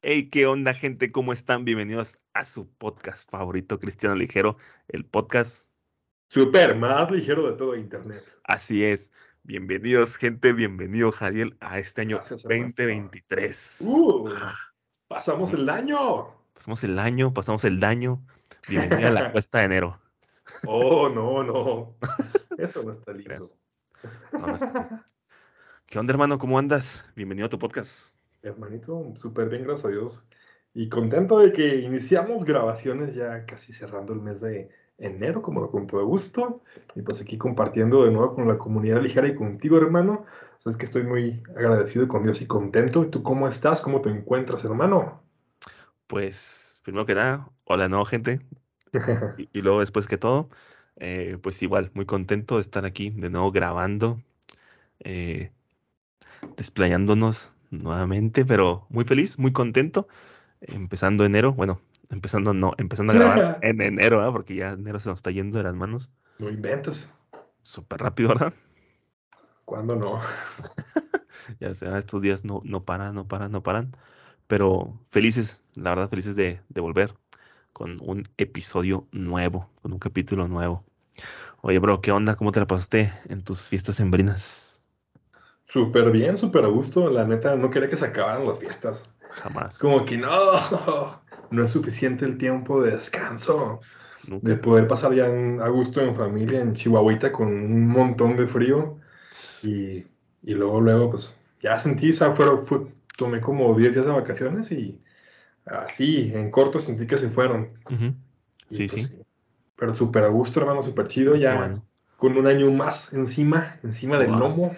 Hey, ¿qué onda, gente? ¿Cómo están? Bienvenidos a su podcast favorito, Cristiano Ligero, el podcast. Super más ligero de todo Internet. Así es. Bienvenidos, gente. Bienvenido, Jadiel, a este año Gracias, hermano. 2023. Uh, pasamos el año. Pasamos el año, pasamos el daño. Bienvenida a la cuesta de enero. Oh, no, no. Eso no está lindo. No, no está. ¿Qué onda, hermano? ¿Cómo andas? Bienvenido a tu podcast. Hermanito, súper bien, gracias a Dios. Y contento de que iniciamos grabaciones ya casi cerrando el mes de enero, como con todo gusto. Y pues aquí compartiendo de nuevo con la comunidad ligera y contigo, hermano. Sabes que estoy muy agradecido con Dios y contento. ¿Y tú cómo estás? ¿Cómo te encuentras, hermano? Pues, primero que nada, hola, no, gente. Y, y luego, después que todo, eh, pues igual, muy contento de estar aquí de nuevo grabando, eh, desplayándonos nuevamente, pero muy feliz, muy contento. Empezando enero, bueno, empezando no, empezando a grabar en enero, ¿ah? porque ya enero se nos está yendo de las manos No inventes. súper rápido, ¿verdad? ¿Cuándo no? Ya sea, estos días no, no paran, no paran, no paran. Pero felices, la verdad, felices de, de volver con un episodio nuevo, con un capítulo nuevo. Oye, bro, ¿qué onda? ¿Cómo te la pasaste en tus fiestas sembrinas? Súper bien, súper a gusto. La neta, no quería que se acabaran las fiestas. Jamás. Como que no, no es suficiente el tiempo de descanso. Nunca. De poder pasar ya en- a gusto en familia, en Chihuahuita, con un montón de frío. Y, y luego, luego, pues ya sentí, o sea, fueron, fue- tomé como 10 días de vacaciones y así, en corto sentí que se fueron. Y, Sí, pues, sí. Pero súper a gusto, hermano, súper chido. Ya bueno. con un año más encima, encima del lomo.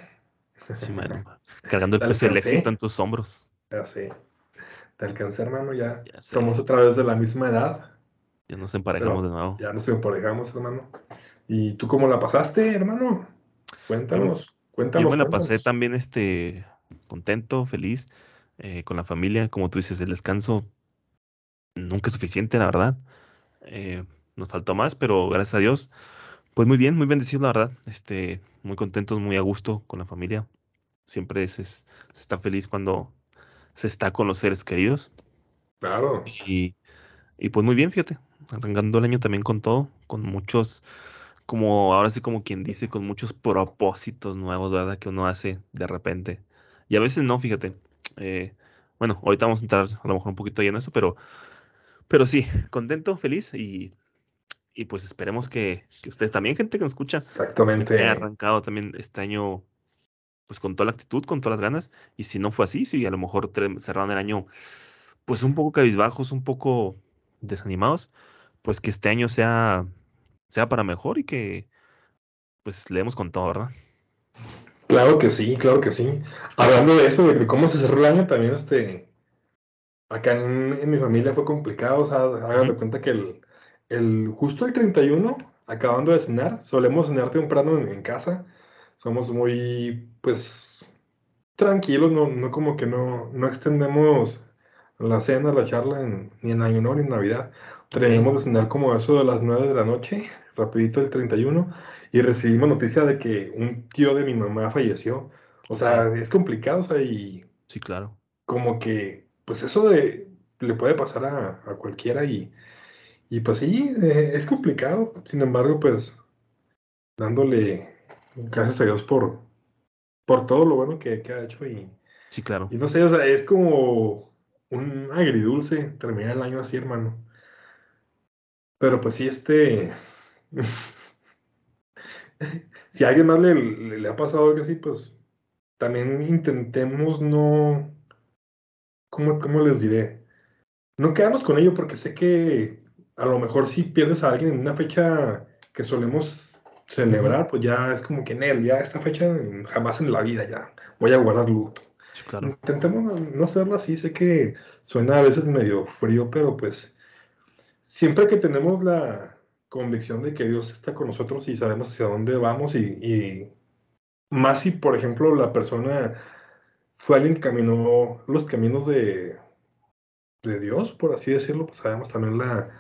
Sí, mano. Cargando el peso del éxito en tus hombros. Ya sé. Te alcancé, hermano, ya. Somos otra vez de la misma edad. Ya nos emparejamos de nuevo. Ya nos emparejamos, hermano. ¿Y tú cómo la pasaste, hermano? Cuéntanos, cuéntanos. Yo me la pasé también este, contento, feliz, eh, con la familia. Como tú dices, el descanso nunca es suficiente, la verdad. Eh, nos faltó más, pero gracias a Dios, pues muy bien, muy bendecido, la verdad. Este, muy contentos, muy a gusto con la familia. Siempre se, es- se está feliz cuando se está con los seres queridos. Claro. Y, y pues muy bien, fíjate, arrancando el año también con todo, con muchos, como ahora sí como quien dice, con muchos propósitos nuevos, ¿verdad? Que uno hace de repente. Y a veces no, fíjate. Eh, bueno, ahorita vamos a entrar a lo mejor un poquito ya en eso, pero, pero sí, contento, feliz y, y pues esperemos que, que ustedes también, gente que nos escucha, Exactamente. he arrancado también este año pues con toda la actitud, con todas las ganas. Y si no fue así, si a lo mejor cerraron el año pues un poco cabizbajos, un poco desanimados, pues que este año sea, sea para mejor y que pues leemos con todo, ¿verdad? Claro que sí, claro que sí. Hablando de eso, de cómo se cerró el año, también este, acá en, en mi familia fue complicado, o sea, hagan de cuenta que el, el, justo el 31, acabando de cenar, solemos cenar temprano en, en casa, somos muy, pues, tranquilos, no, no como que no, no extendemos la cena, la charla, en- ni en Año Nuevo ni en Navidad. Terminamos de cenar como eso de las 9 de la noche, rapidito el 31, y recibimos noticia de que un tío de mi mamá falleció. O sea, es complicado, o sea, y Sí, claro. como que, pues eso de, le puede pasar a, a cualquiera y, y pues sí, eh, es complicado. Sin embargo, pues dándole gracias a Dios por, por todo lo bueno que, que ha hecho y, Sí, claro. y no sé, o sea, es como un agridulce terminar el año así, hermano. Pero pues sí, este... si a alguien más le, le, le ha pasado algo así, pues también intentemos no... ¿Cómo, cómo les diré? No quedamos con ello porque sé que a lo mejor si pierdes a alguien en una fecha que solemos celebrar, pues ya es como que en él, ya esta fecha jamás en la vida ya voy a guardar luto. Sí, claro. Intentemos no- hacerlo así, sé que suena a veces medio frío, pero pues siempre que tenemos la convicción de que Dios está con nosotros y sabemos hacia dónde vamos y, y más si, por ejemplo, la persona fue alguien que caminó los caminos de, de Dios, por así decirlo, pues sabemos también la,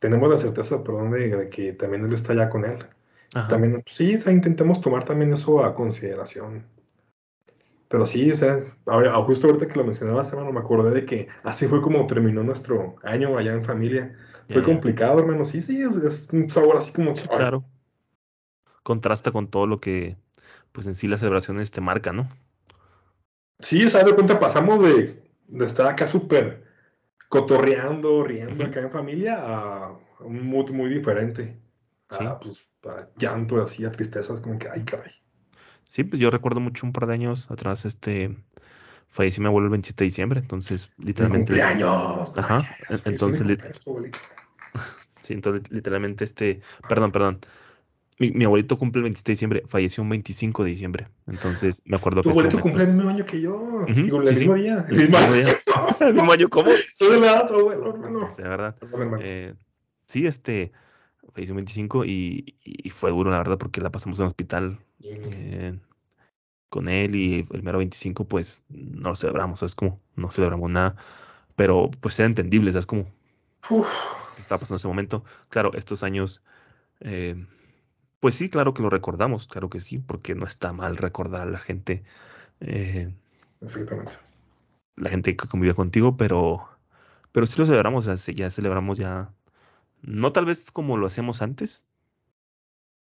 tenemos la certeza, perdón, de, de que también Él está ya con Él. Ajá. También, sí, o sea, intentemos tomar también eso a consideración. pero sí, o sea, ahora, justo ahorita que lo mencionabas, hermano, me acordé de que así fue como terminó nuestro año allá en familia. Fue complicado, hermano. Sí, sí, es, es un sabor así como Sí, claro. Contrasta con todo lo que, pues en sí las celebraciones te marcan, ¿no? Sí, o sea, de cuenta pasamos de, de estar acá súper cotorreando, riendo acá en familia a un mood muy diferente. Sí. A, pues, a llanto, así, a tristezas, como que, ay, caray. Sí, pues yo recuerdo mucho un par de años atrás, este, falleció mi abuelo el 27 de diciembre, entonces Mi literalmente, cumpleaños. Ajá, es mi entonces cumpleaños, sí, entonces literalmente este, perdón, perdón, mi, mi abuelito cumple el 27 de diciembre, falleció un 25 de diciembre, entonces me acuerdo Tu que ese abuelito cumple el mismo año que yo. Ujú, Digo, el sí, sí. mismo día. El mismo día. el mismo año, ¿cómo? Soy de la edad, tu abuelo, hermano. O sea, ¿verdad? Eh, sí, este, falleció un 25 y, y fue duro, la verdad, porque la pasamos en el hospital eh, con él y el mero 25, pues no lo celebramos, es como, no celebramos nada, pero pues era entendible, ¿sabes? Como Uf, que estaba pasando ese momento. Claro, estos años, eh, pues sí, claro que lo recordamos, claro que sí, porque no está mal recordar a la gente, eh, exactamente. la gente que convive contigo, pero, pero sí lo celebramos, sea, ya celebramos ya, no tal vez como lo hacíamos antes,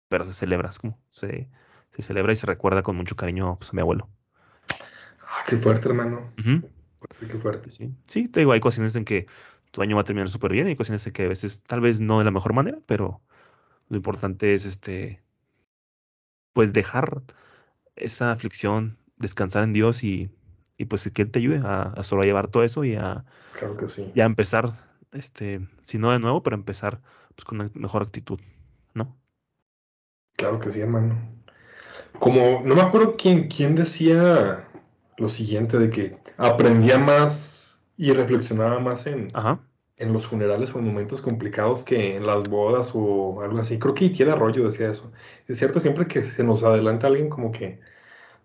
pero se celebra, es como, se, se celebra y se recuerda con mucho cariño pues, a mi abuelo. Ah, qué fuerte, hermano. Sí, Qué fuerte. Sí, sí, te digo, hay ocasiones en que tu año va a terminar súper bien, hay ocasiones en que a veces tal vez no de la mejor manera, pero lo importante es este, pues dejar esa aflicción, descansar en Dios y, y pues que Él te ayude a, a sobrellevar todo eso y a, Claro que sí. y a empezar, este, si no de nuevo, pero empezar pues con una mejor actitud, ¿no? Claro que sí, hermano. Como, no me acuerdo quién, quién decía lo siguiente, de que aprendía más y reflexionaba más en, Ajá, en los funerales o en momentos complicados que en las bodas o algo así. Creo que Itiel Arroyo decía eso. Es cierto, siempre que se nos adelanta alguien, como que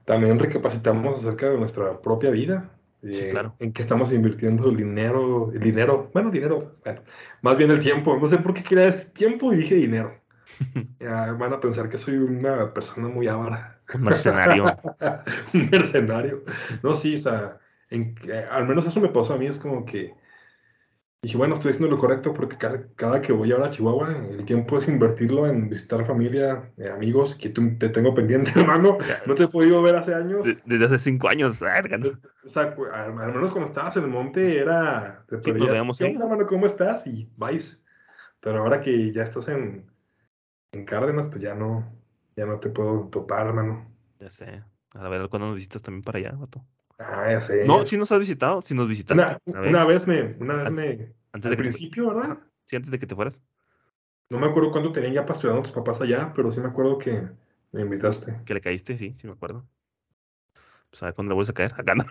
también recapacitamos acerca de nuestra propia vida. Sí, eh, claro. En qué estamos invirtiendo el dinero, el dinero, bueno, dinero, bueno, más bien el tiempo. No sé por qué quería decir tiempo y dije dinero. Ya van a pensar que soy una persona muy avara. Un mercenario. un mercenario. No, sí, o sea, en- eh, al menos eso me pasó a mí, es como que dije, bueno, estoy haciendo lo correcto porque cada, cada que voy ahora a Chihuahua, el tiempo es invertirlo en visitar familia, eh, amigos, que tú- te tengo pendiente, hermano. No te he podido ver hace años. de- Desde hace cinco años, ¿no? O sea, al, menos cuando estabas en el monte era, te Sí, perdías, veíamos ¿qué onda, hermano? ¿Cómo estás? Y vais. Pero ahora que ya estás en, en Cárdenas, pues ya no, ya no te puedo topar, hermano. Ya sé. A ver, cuando nos visitas también para allá, vato? Ah, ya sé. No, sí nos has visitado, sí nos visitaste Una, una una vez, me, una vez Antes- me, antes al de que te, principio, ¿verdad? Ajá. sí, antes de que te fueras, No me acuerdo cuándo tenían ya pastoreando tus papás allá, pero sí me acuerdo que me invitaste. que le caíste, sí, sí me acuerdo. Pues a ver cuándo le vuelves a caer, acá no,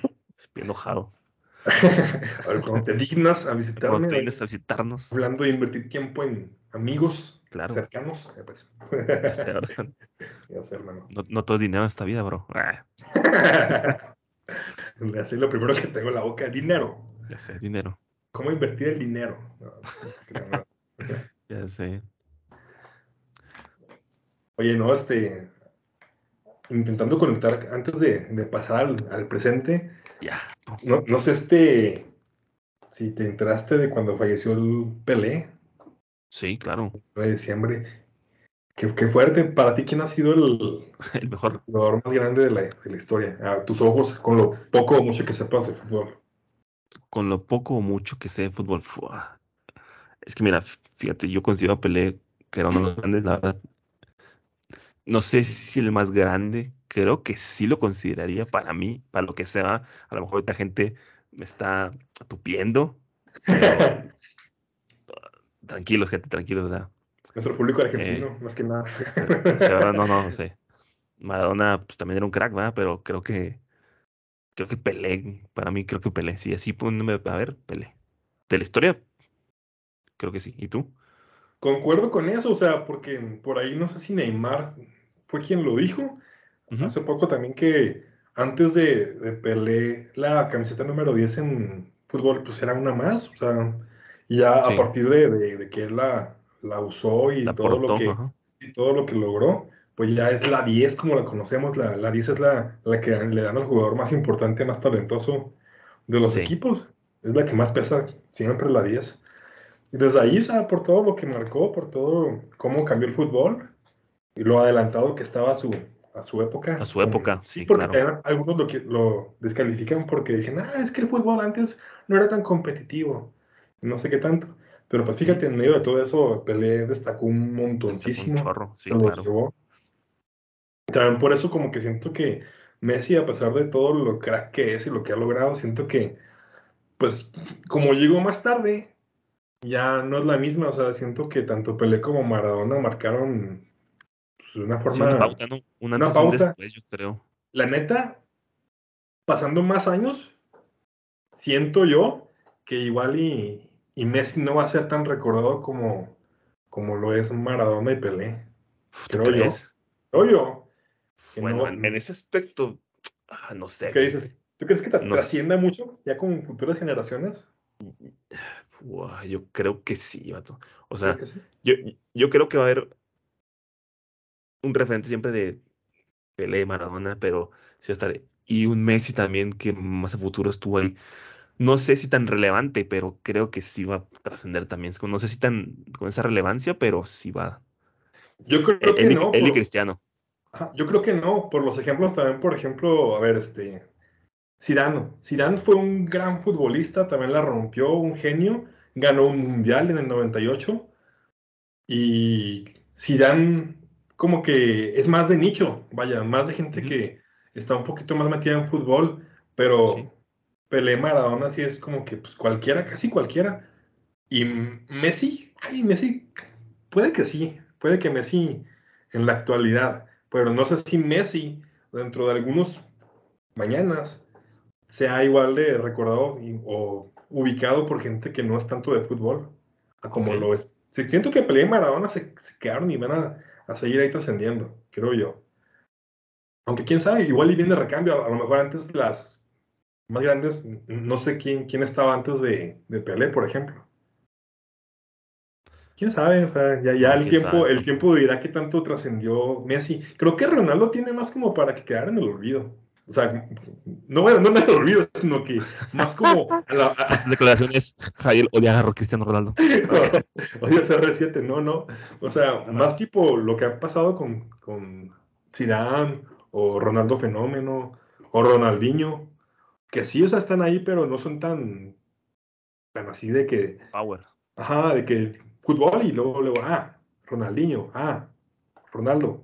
bien enojado. a ver, cuando te dignas a Cuando visitarme, te vienes a visitarnos, hablando de invertir tiempo en amigos claro, cercanos, eh, pues. ya sé, ¿verdad? ya sé, hermano. No, no todo es dinero en esta vida, bro. Hace lo primero que tengo en la boca, dinero. ya sé, dinero, ¿Cómo invertir el dinero? No, no, no. ya sé. Oye, no, este, intentando conectar antes de, de pasar al, al presente, Ya, no, no sé, este, si te enteraste de cuando falleció el Pelé, Sí, claro, el 9 de diciembre. Qué, qué fuerte. Para ti, ¿quién ha sido el el mejor. jugador más grande de la, de la historia? A tus ojos, con lo poco o mucho que sepas de fútbol. Con lo poco o mucho que sé de fútbol, es que mira, fíjate, yo considero a Pelé que era uno de los grandes, la verdad. No sé si el más grande, creo que sí lo consideraría para mí, para lo que sea. A lo mejor esta gente me está tupiendo, pero tranquilos, gente, tranquilos, o sea, Nuestro público Eh, argentino, más que nada. se verdad, no, no, no sé. Maradona, pues también era un crack, ¿verdad? Pero creo que, creo que Pelé, para mí creo que Pelé, sí, así a ver, Pelé. De la historia, creo que sí. ¿Y tú? Concuerdo con eso, o sea, porque por ahí no sé si Neymar fue quien lo dijo. Hace poco también que antes de, de Pelé, la camiseta número 10 en fútbol, pues era una más. O sea, ya Sí. a partir de, de- de que él la, la usó y La todo lo que, ajá. y todo lo que logró, pues ya es la 10 como la conocemos, la, la 10 es la, la que le dan al jugador más importante, más talentoso de los equipos, es la que más pesa siempre la 10. Y desde ahí, o sea, por todo lo que marcó, por todo cómo cambió el fútbol y lo adelantado que estaba a su, a su época. A su época, sí, porque algunos lo, lo descalifican porque dicen, ah, es que el fútbol antes no era tan competitivo, no sé qué tanto. Pero pues fíjate, en medio de todo eso, Pelé destacó un montoncísimo. Un chorro, sí, claro. También por eso como que siento que Messi, a pesar de todo lo crack que es y lo que ha logrado, siento que, pues, como llegó más tarde, ya no es la misma. O sea, siento que tanto Pelé como Maradona marcaron pues, una forma... una pauta, ¿no? Una, pauta. Después, yo creo. La neta, pasando más años, siento yo que igual y, y Messi no va a ser tan recordado como, como lo es Maradona y Pelé. ¿Tú creo crees? yo. yo. Bueno, en, ese aspecto, ah, no sé. ¿Qué dices? ¿Tú crees que trascienda mucho ya con futuras generaciones? yo creo que sí, vato. O sea, Yo, yo creo que va a haber un referente siempre de Pelé, Maradona, pero sí estaré. Y un Messi también que más a futuro estuvo ahí. No sé si tan relevante, pero creo que sí va a trascender también. No sé si tan con esa relevancia, pero sí va. Yo creo que no. Él y Cristiano. Yo creo que no, por los ejemplos también, por ejemplo, a ver, este, Zidane. Zidane fue un gran futbolista, también la rompió, un genio, ganó un mundial en el 98 y Zidane como que es más de nicho, vaya, más de gente que está un poquito más metida en fútbol, pero Pelé Maradona sí es como que pues cualquiera, casi cualquiera. Y Messi, ay, Messi, puede que sí, puede que Messi en la actualidad pero no sé si Messi, dentro de algunos mañanas, sea igual de recordado o ubicado por gente que no es tanto de fútbol, a como lo es. siento que Pelé y Maradona se, quedaron y van a, seguir ahí trascendiendo, creo yo. Aunque quién sabe, igual y viene recambio, a, lo mejor antes las más grandes, no sé quién, quién estaba antes de, de Pelé, por ejemplo quién sabe, o sea, ya, ya el tiempo, el tiempo dirá qué tanto trascendió Messi. Creo que Ronaldo tiene más como para que quedara en el olvido. O sea, no, bueno, no en el olvido, sino que más como. A la, declaraciones, Jair odia a Cristiano Ronaldo. odia CR7, no, no. O sea, más tipo lo que ha pasado con, con Zidane o Ronaldo Fenómeno o Ronaldinho, que sí, o sea, están ahí, pero no son tan, tan así de que. Power. Ajá, de que fútbol y luego, luego, ah, Ronaldinho, ah, Ronaldo.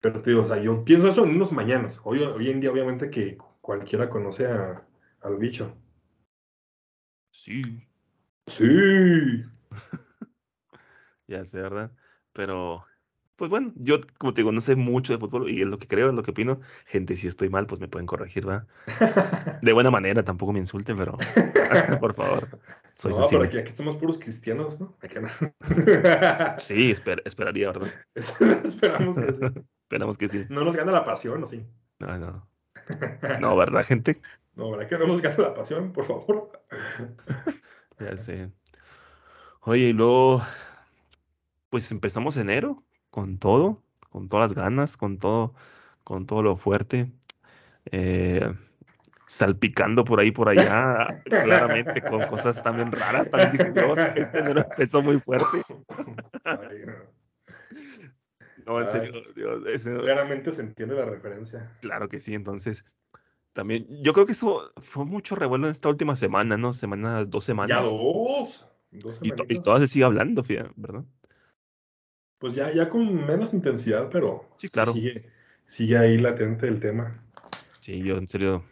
Pero te digo, o sea, yo pienso eso en unos mañanas. Hoy, hoy en día, obviamente, que cualquiera conoce a, al bicho. Sí. Sí. ya sé, ¿verdad? Pero pues bueno, yo como te digo, no sé mucho de fútbol y es lo que creo, es lo que opino. Gente, si estoy mal, pues me pueden corregir, ¿verdad? De buena manera, tampoco me insulten, pero por favor, soy no, pero aquí, aquí, somos puros cristianos, ¿no? sí, esperaría, ¿verdad? Esperamos que sí. Esperamos que sí. No nos gana la pasión, ¿o sí? No, no. No, ¿verdad, gente? No, ¿verdad que no nos gana la pasión, por favor? ya sé. Oye, y luego, pues empezamos enero con todo, con todas las ganas, con todo, con todo lo fuerte. Eh, salpicando por ahí, por allá, claramente con cosas también raras. También dije, Dios, este enero empezó muy fuerte. no, en serio, Dios, Claramente se entiende la referencia. Claro que sí, entonces. También, yo creo que eso fue mucho revuelo en esta última semana, ¿no? Semana, dos semanas. Ya dos. dos y, y, todavía se sigue hablando, ¿verdad? Pues ya, ya con menos intensidad, pero sí, claro. sigue, sigue ahí latente el tema. Sí, yo en serio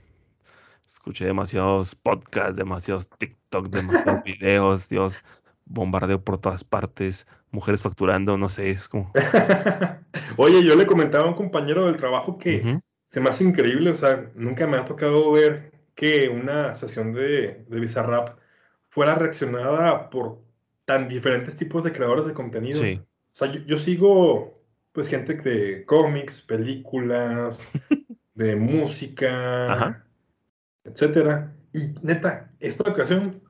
escuché demasiados podcasts, demasiados TikTok, demasiados videos, Dios, bombardeo por todas partes, mujeres facturando, no sé, es como... Oye, yo le comentaba a un compañero del trabajo que se me hace increíble, o sea, nunca me ha tocado ver que una sesión de, de Bizarrap fuera reaccionada por tan diferentes tipos de creadores de contenido. Sí. O sea, yo, sigo pues gente de cómics, películas, de música, etcétera. Y neta, esta ocasión,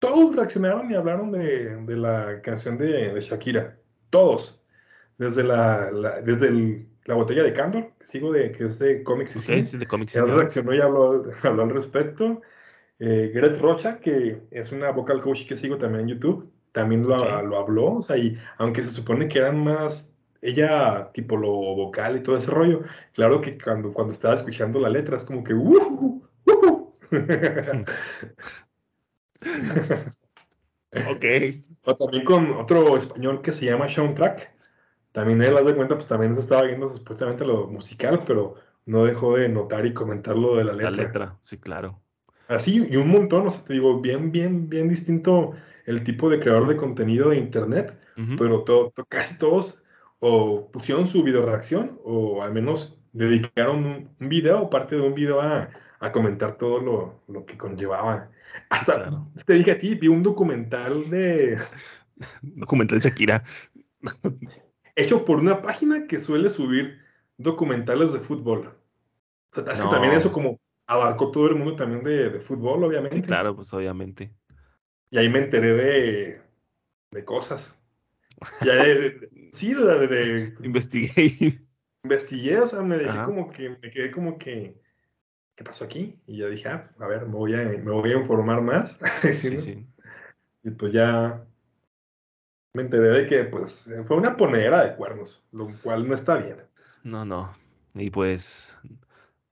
todos reaccionaron y hablaron de, la canción de, Shakira. Todos. desde la, la- desde el- la botella de Candor, que sigo de, que es de cómics y Ok, cine. sí, de cómics. Él reaccionó y habló, habló al respecto. Eh, Gret Rocha, que es una vocal coach que sigo también en YouTube, también lo, Ok. lo habló. O sea, y aunque se supone que eran más ella, tipo lo vocal y todo ese rollo, claro que cuando, cuando estaba escuchando la letra es como que "Ujú, ujú". Ok. O también con otro español que se llama Sean Track. También él, haz de cuenta, pues también se estaba viendo supuestamente lo musical, pero no dejó de notar y comentar lo de la La letra. letra, sí, claro. Así, y un montón, o sea, te digo, bien, bien, bien distinto el tipo de creador de contenido de internet, pero to- to- casi todos o pusieron su video reacción o al menos dedicaron un, un video o parte de un video a, a comentar todo lo, lo que conllevaba. Hasta, claro. te dije a ti, vi un documental de, Documental de Shakira. hecho por una página que suele subir documentales de fútbol. O sea, también eso como abarcó todo el mundo también de, de fútbol, obviamente. Sí, claro, pues obviamente. Y ahí me enteré de, de cosas. Ya de- sí, de, Investigué investigué, o sea, me dejé Ajá. como que, me quedé como que, ¿qué pasó aquí? Y yo dije, ah, pues, a ver, me voy a, me voy a informar más. Sí, Sí, ¿no? sí. Y pues ya me enteré de que, pues, fue una ponedera de cuernos, lo cual no está bien. No, no. Y pues,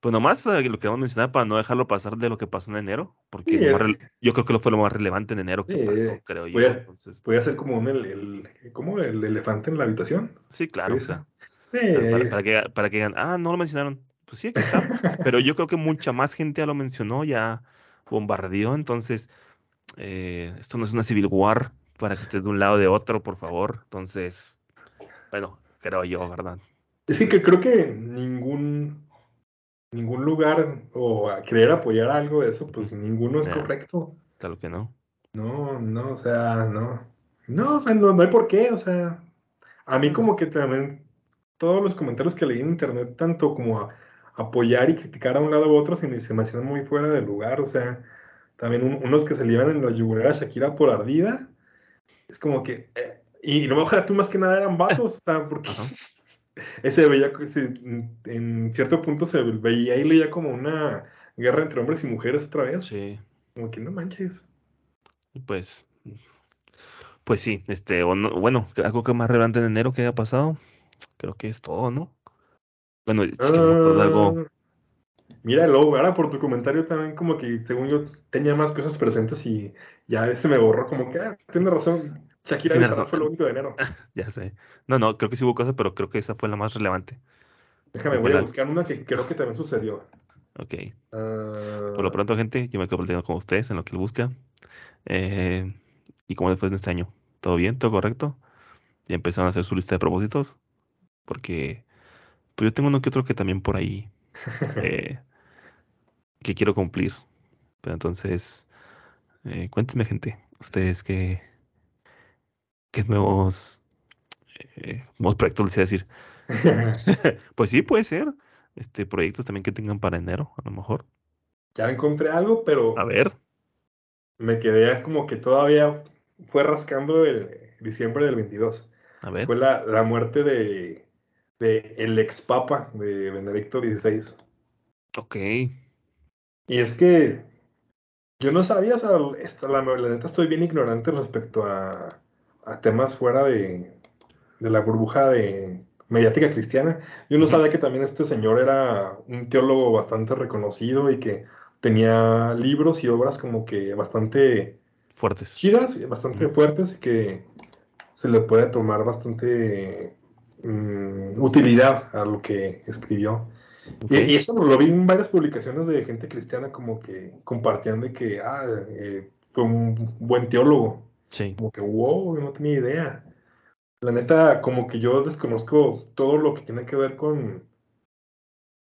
pues nomás eh, lo queremos mencionar para no dejarlo pasar de lo que pasó en enero, porque Sí, rele- yo creo que lo fue lo más relevante en enero que Sí, pasó, creo yo. a- Entonces, Podía ser como un, el, el- como el elefante en la habitación. sí, claro, o sea, para, para que, para que digan, ah, no lo mencionaron. Pues sí, aquí está. Pero yo creo que mucha más gente ya lo mencionó, ya bombardeó. Entonces, eh, esto no es una civil war para que estés de un lado o de otro, por favor. Entonces, bueno, creo yo, ¿verdad? Es que creo que ningún, ningún lugar o a querer apoyar algo de eso, pues ninguno es Ya. correcto. Claro que no. No, no, o sea, no. No, o sea, no, no hay por qué, o sea, a mí como que también todos los comentarios que leí en internet, tanto como a apoyar y criticar a un lado u otro, se me, se me hacían muy fuera de lugar, o sea, también un- unos que se le iban en la yugular a Shakira por ardida, es como que, eh, y no me ojalá tú más que nada eran vatos, o sea, porque. Ese veía, que se- en cierto punto se veía y leía como una guerra entre hombres y mujeres otra vez, Sí. como que no manches. Pues, pues sí, este, o no- bueno, algo que más relevante en enero que haya pasado, creo que es todo, ¿no? Bueno, es que no me acuerdo de algo. Ah, Mira, luego, ahora por tu comentario también como que según yo tenía más cosas presentes y ya se me borró como que, ah, tienes razón, Shakira Bizarrap fue lo único de enero. Ya sé. No, no, creo que sí hubo cosas, pero creo que esa fue la más relevante. Déjame, voy a buscar una que creo que también sucedió. Ok. Ah, Por lo pronto, gente, yo me quedo platicando con ustedes en lo que él busca. Eh, ¿y cómo les fue en este año? ¿Todo bien? ¿Todo correcto? ¿Ya empezaron a hacer su lista de propósitos? Porque pues yo tengo uno que otro que también por ahí eh, que quiero cumplir. Pero entonces, eh, cuéntenme, gente, ustedes qué, qué nuevos, eh, nuevos proyectos les iba a decir. Pues sí, puede ser. Este, proyectos también que tengan para enero, a lo mejor. ya encontré algo, pero A ver. me quedé como que todavía fue rascando el diciembre del 22. A ver. Fue la, la muerte de, de el ex papa de Benedicto XVI. Ok. Y es que yo no sabía, o sea, esta- la, la neta estoy bien ignorante respecto a, a temas fuera de, de la burbuja de mediática cristiana. Yo no sabía que también este señor era un teólogo bastante reconocido y que tenía libros y obras como que bastante Fuertes. chidas, bastante fuertes y que se le puede tomar bastante mm, utilidad a lo que escribió. Y eso lo vi en varias publicaciones de gente cristiana como que compartían de que ah, eh, fue un buen teólogo. Sí. Como que, wow, no tenía idea. La neta, como que yo desconozco todo lo que tiene que ver con,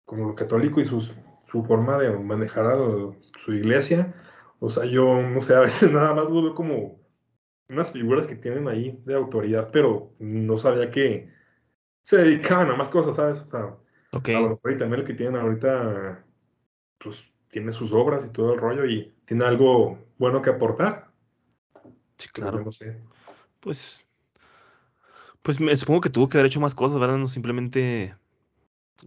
con lo católico y sus, su forma de manejar a su iglesia. O sea, yo, no sé, a veces nada más lo veo como unas figuras que tienen ahí de autoridad, pero no sabía que se dedicaban a más cosas, ¿sabes? O sea, a lo mejor y también el que tienen ahorita, pues tiene sus obras y todo el rollo y tiene algo bueno que aportar. Sí, claro. no sé. Pues, Pues me supongo que tuvo que haber hecho más cosas, ¿verdad? No simplemente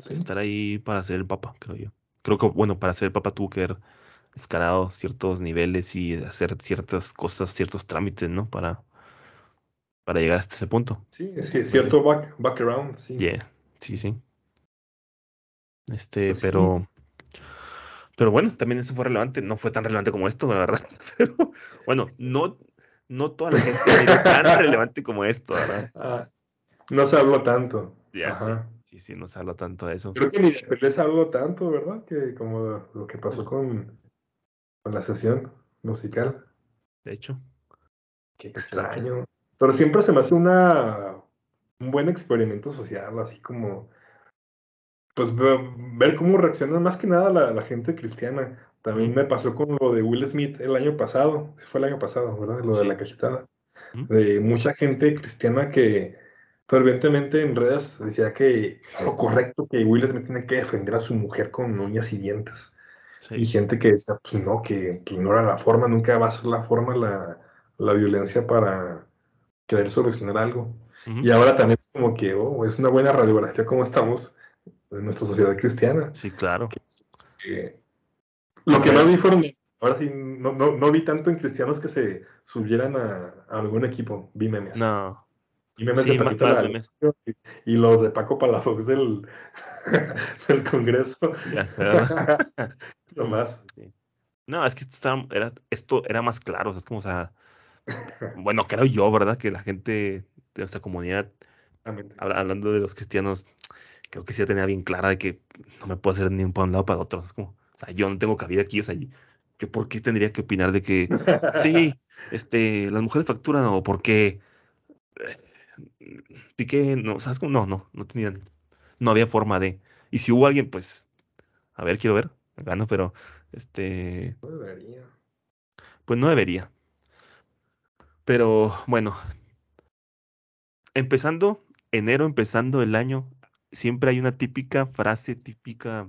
Sí. estar ahí para ser el papa, creo yo. Creo que, bueno, para ser el papa tuvo que haber escalado ciertos niveles y hacer ciertas cosas, ciertos trámites, ¿no? Para, para llegar hasta ese punto. Sí, sí, cierto back, background, sí. Yeah, sí, sí. Este, Pues sí. pero. Pero bueno, también eso fue relevante. No fue tan relevante como esto, la verdad. Pero bueno, no, no toda la gente tan relevante como esto, ¿verdad? Ah, no se habló tanto. Ya, sí. Ajá. Sí, sí, no se habla tanto de eso. Creo que ni se habló tanto, ¿verdad? Que como lo que pasó con, con la sesión musical. De hecho, Qué extraño. Pero siempre se me hace una un buen experimento social, así como pues ve- ver cómo reacciona más que nada la, la gente cristiana. También me pasó con lo de Will Smith el año pasado, fue el año pasado, ¿verdad? Lo de Sí. la cachetada. De mucha gente cristiana que fervientemente en redes decía que lo correcto que Will Smith tiene que defender a su mujer con uñas y dientes. Y sí. gente que decía, pues no, que, que no era la forma, nunca va a ser la forma la, la violencia para querer solucionar algo. Ujú. Y ahora también es como que, oh, es una buena radiografía cómo estamos en nuestra sociedad cristiana. Sí, claro. Que lo que no vi fueron, ahora sí, no, no, no vi tanto en cristianos que se subieran a, a algún equipo, vi memes. No. Y memes Sí, de más Paquita más la memes. y, y los de Paco Palafox del, del Congreso. Ya sé. No más. Sí. No, es que esto, estaba- era, esto era más claro. o sea, es como, o sea, bueno, creo yo, ¿verdad? Que la gente de nuestra comunidad, habla- hablando de los cristianos, creo que sí la tenía bien clara de que no me puedo hacer ni un para un lado para otro. Es como, sea, yo no tengo cabida aquí, o sea, yo por qué tendría que opinar de que sí, este, las mujeres facturan o porque Piqué, no, ¿sabes cómo? No, no, no tenían, no había forma de. Y si hubo alguien, pues, a ver, quiero ver, gano, pero este, No debería. pues no debería. Pero bueno, empezando enero, empezando el año, siempre hay una típica frase, típica,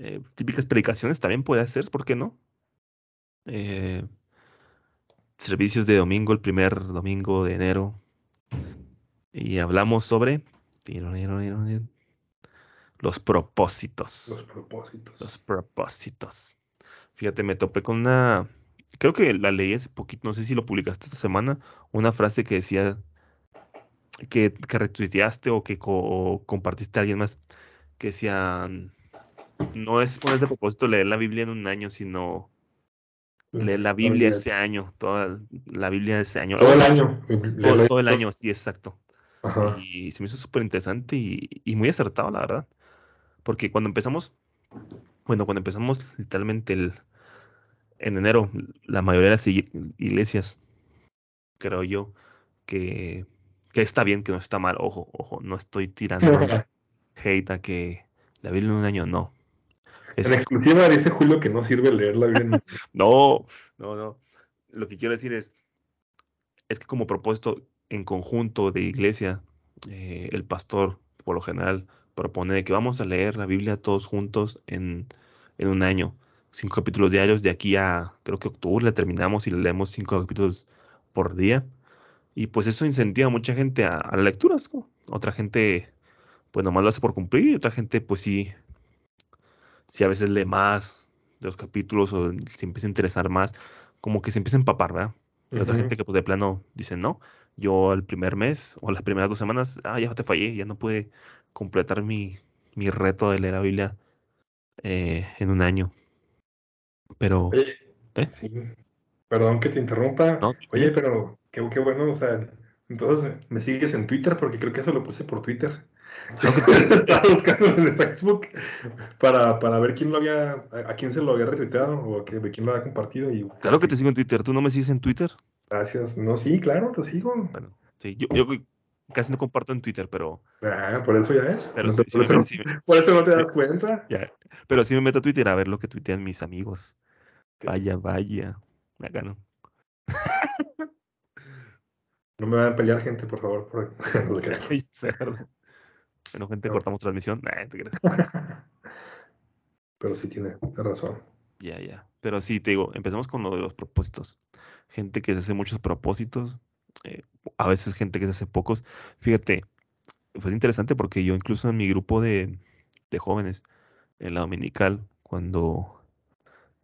eh, típicas predicaciones, también puede hacer, ¿por qué no? Eh, servicios de domingo, el primer domingo de enero. Y hablamos sobre los Los propósitos. propósitos. Los propósitos. Fíjate, me topé con una, creo que la leí hace poquito, no sé si lo publicaste esta semana, una frase que decía que, que retuiteaste o que co- compartiste a alguien más, que decía, no es ponerte propósito leer la Biblia en un año, sino leer la Biblia ese año, toda la Biblia de ese año. Todo el año. Todo, el año, sí, exacto. Ajá. Y se me hizo súper interesante y, y muy acertado, la verdad. Porque cuando empezamos, bueno, cuando empezamos literalmente el, en enero, la mayoría de las ig- iglesias, creo yo, que, que está bien, que no está mal. Ojo, ojo, no estoy tirando hate a que la Biblia en un año, no. En exclusiva dice Julio que no sirve leerla bien. no, no, no. Lo que quiero decir es, es que como propósito en conjunto de iglesia, eh, el pastor, por lo general, propone que vamos a leer la Biblia todos juntos en, en un año. Cinco capítulos diarios, de aquí a, creo que octubre, la terminamos y leemos cinco capítulos por día. Y pues eso incentiva a mucha gente a, a la lectura. es como, Otra gente, pues nomás lo hace por cumplir, y otra gente, pues sí, sí a veces lee más de los capítulos o se empieza a interesar más, como que se empieza a empapar, ¿verdad? Y otra Ujú. gente que pues de plano dice, no, yo el primer mes o las primeras dos semanas, ah, ya te fallé, ya no pude completar mi, mi reto de leer la Biblia eh, en un año. Pero, Oye, ¿eh? sí. Perdón que te interrumpa. No, Oye, pero qué, qué bueno, o sea, entonces me sigues en Twitter porque creo que eso lo puse por Twitter. Claro que. Estaba buscando desde Facebook para, para ver quién lo había, a, a quién se lo había retuiteado o que, de quién lo había compartido. Y Claro que te sigo en Twitter. ¿Tú no me sigues en Twitter? gracias. No, sí, claro, te sigo. Bueno, sí, yo, yo casi no comparto en Twitter, pero, Ah, por eso ya ves. pero No sí, te- sí por, me eso, met- sí me- por eso no te das cuenta. ya, pero sí me meto a Twitter a ver lo que tuitean mis amigos. Vaya, vaya. Acá no. No me van a pelear gente, por favor. por- no Bueno, gente, No. cortamos transmisión. Nah, te creas. Pero sí tiene razón. Ya, ya. Pero sí, te digo, empezamos con lo de los propósitos. Gente que se hace muchos propósitos eh, a veces gente que se hace pocos. Fíjate, fue interesante porque yo incluso en mi grupo de, de jóvenes, en la dominical, cuando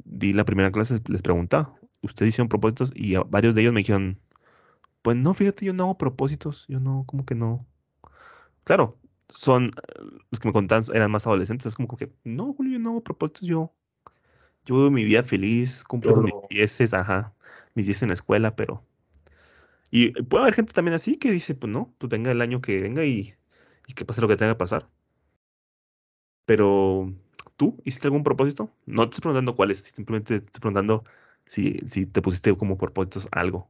di la primera clase, les preguntaba, ¿ustedes hicieron propósitos? Y varios de ellos me dijeron, pues no, fíjate, yo no hago propósitos, yo no, como que no. Claro, son, los que me contaban eran más adolescentes, es como que, no, Julio, yo no hago propósitos, yo, yo vivo mi vida feliz, cumplo mis dieces, ajá, mis dieces en la escuela, pero... Y puede haber gente también así que dice, pues no, pues venga el año que venga y, y que pase lo que tenga que pasar. Pero, ¿tú hiciste algún propósito? No te estoy preguntando cuáles, simplemente te estoy preguntando si, si te pusiste como propósitos algo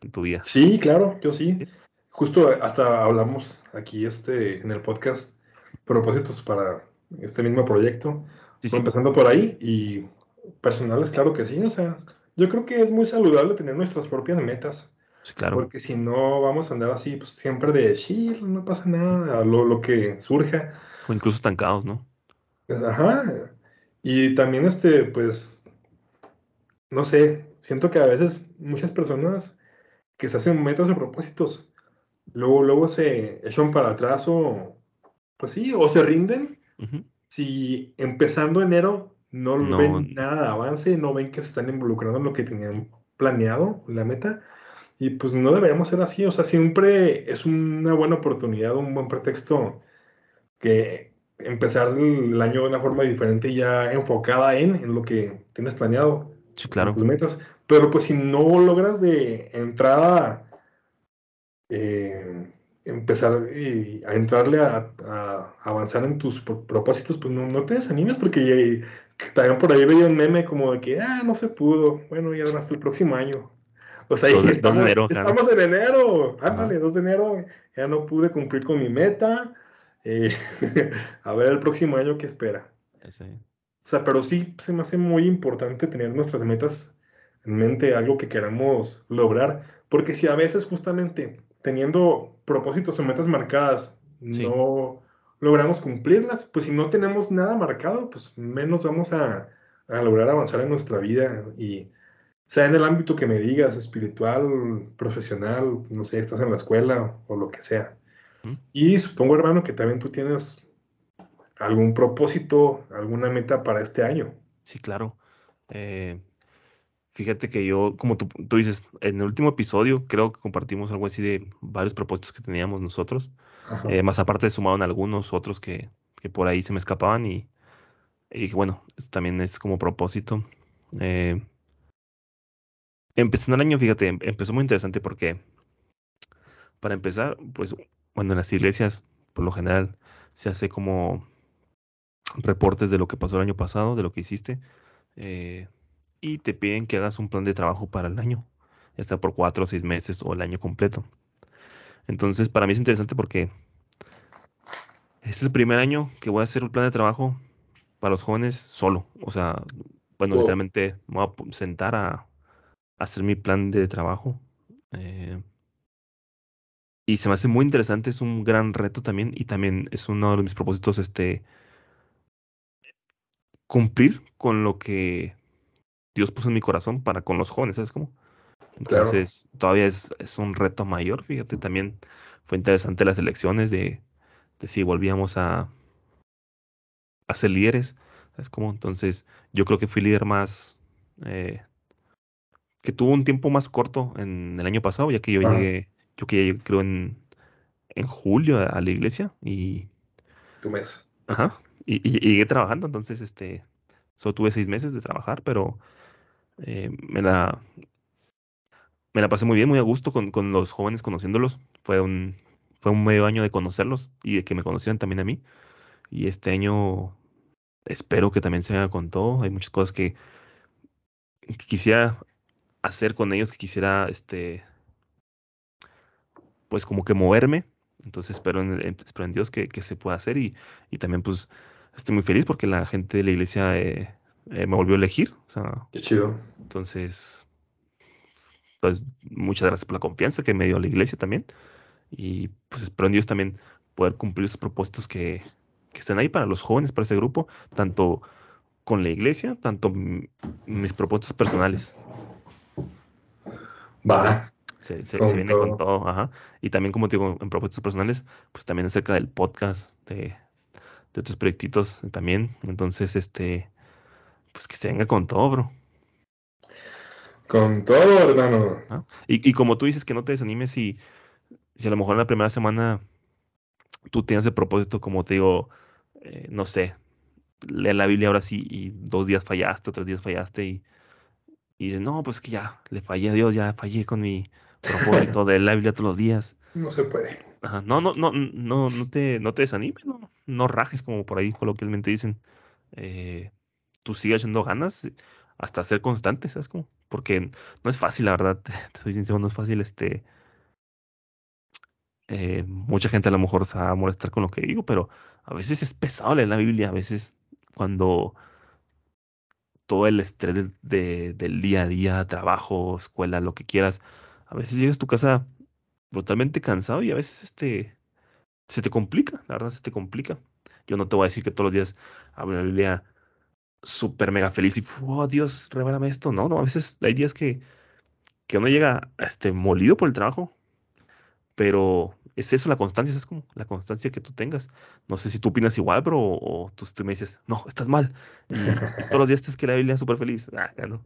en tu vida. Sí, claro, yo sí. Justo hasta hablamos aquí este, en el podcast propósitos para este mismo proyecto. Empezando por ahí y personales, claro que sí. O sea, yo creo que es muy saludable tener nuestras propias metas. Sí, claro. Porque si no vamos a andar así, pues siempre de chill, no pasa nada, lo, lo que surja. O incluso estancados, ¿no? Pues, ajá. Y también, este, pues, no sé, siento que a veces muchas personas que se hacen metas o propósitos, luego, luego se echan para atrás o, pues sí, o se rinden. Si empezando enero no, ven nada de avance, no ven que se están involucrando en lo que tenían planeado, la meta, y pues no deberíamos ser así, o sea, siempre es una buena oportunidad, un buen pretexto que empezar el año de una forma diferente ya enfocada en, en lo que tienes planeado. Sí, claro. Tus metas. Pero pues si no logras de entrada eh, empezar a entrarle a, avanzar en tus propósitos, pues no, no te desanimes porque también por ahí veía un meme como de que, ah, no se pudo, bueno, ya hasta el próximo año. O sea, estamos, enero, estamos en enero, ándale, 2 de enero, ya no pude cumplir con mi meta, eh, a ver el próximo año qué espera. O sea, pero sí se me hace muy importante tener nuestras metas en mente, algo que queramos lograr, porque si a veces justamente teniendo propósitos o metas marcadas no logramos cumplirlas, pues si no tenemos nada marcado, pues menos vamos a, a lograr avanzar en nuestra vida y sea en el ámbito que me digas, espiritual, profesional, no sé, estás en la escuela o lo que sea. Y supongo, hermano, que también tú tienes algún propósito, alguna meta para este año. Sí, claro. Eh, fíjate que yo, como tú, dices, en el último episodio creo que compartimos algo así de varios propósitos que teníamos nosotros. Eh, más aparte sumaron algunos otros que, por ahí se me escapaban y, y bueno, también es como propósito. Eh, empezando el año, fíjate, em, empezó muy interesante porque, para empezar, pues bueno, en las iglesias, por lo general, se hace como reportes de lo que pasó el año pasado, de lo que hiciste, eh, y te piden que hagas un plan de trabajo para el año, ya sea por cuatro o seis meses o el año completo. Entonces, para mí es interesante porque es el primer año que voy a hacer un plan de trabajo para los jóvenes solo. O sea, bueno, literalmente me voy a sentar a, hacer mi plan de trabajo. Eh, y se me hace muy interesante, es un gran reto también y también es uno de mis propósitos, este, cumplir con lo que Dios puso en mi corazón para con los jóvenes, ¿sabes cómo? Entonces, todavía es, es, un reto mayor, fíjate, también fue interesante las elecciones de, de si volvíamos a, a ser líderes, ¿sabes cómo? Entonces, yo creo que fui líder más, eh, que tuvo un tiempo más corto en el año pasado, ya que yo llegué yo que creo en, en julio a, la iglesia y... Tu mes. Ajá. Y, llegué trabajando, entonces, este, solo tuve seis meses de trabajar, pero eh, me la... Me la pasé muy bien, muy a gusto con, con los jóvenes, conociéndolos. Fue un, fue un medio año de conocerlos y de que me conocieran también a mí. Y este año espero que también se haga con todo. Hay muchas cosas que, que quisiera hacer con ellos, que quisiera este, pues como que moverme. Entonces espero en, espero en Dios que, se pueda hacer y, y, también pues estoy muy feliz porque la gente de la iglesia eh, eh, me volvió a elegir. O sea, Qué chido. Entonces, pues muchas gracias por la confianza que me dio la iglesia también. Y pues espero en Dios también poder cumplir esos propósitos que, que estén ahí para los jóvenes, para ese grupo, tanto con la iglesia, tanto mis propósitos personales. Va, Se, se- viene con todo. ajá. Y también, como te digo, en propuestas personales, pues también acerca del podcast, de, de otros proyectitos también. Entonces, este, pues que se venga con todo, bro. Con todo, hermano. ¿ah? Y, y como tú dices, que no te desanimes si, si a lo mejor en la primera semana tú tienes el propósito, como te digo, eh, no sé, leer la Biblia ahora sí y dos días fallaste, otros días fallaste y, y dices, no, pues que ya le fallé a Dios, ya fallé con mi propósito de leer la Biblia todos los días. No se puede. Ajá, No, no, no, no, no te, no te desanimes, no, no rajes como por ahí coloquialmente dicen. Eh, tú sigue echando ganas hasta ser constante, ¿sabes cómo? Porque no es fácil, la verdad, te, soy sincero, no es fácil, este, eh, mucha gente a lo mejor se va a molestar con lo que digo, pero a veces es pesado leer la Biblia, a veces cuando todo el estrés del, de- del día a día, trabajo, escuela, lo que quieras, a veces llegas a tu casa brutalmente cansado y a veces este se te complica, la verdad se te complica. Yo no te voy a decir que todos los días abro la Biblia súper mega feliz y, oh Dios, revélame esto. No, no, a veces hay días que, que uno llega este, molido por el trabajo, pero es eso la constancia, es como la constancia que tú tengas. No sé si tú opinas igual, bro, o, o tú, tú me dices, no, estás mal. Y, y todos los días tienes que la Biblia súper feliz. Ah, no.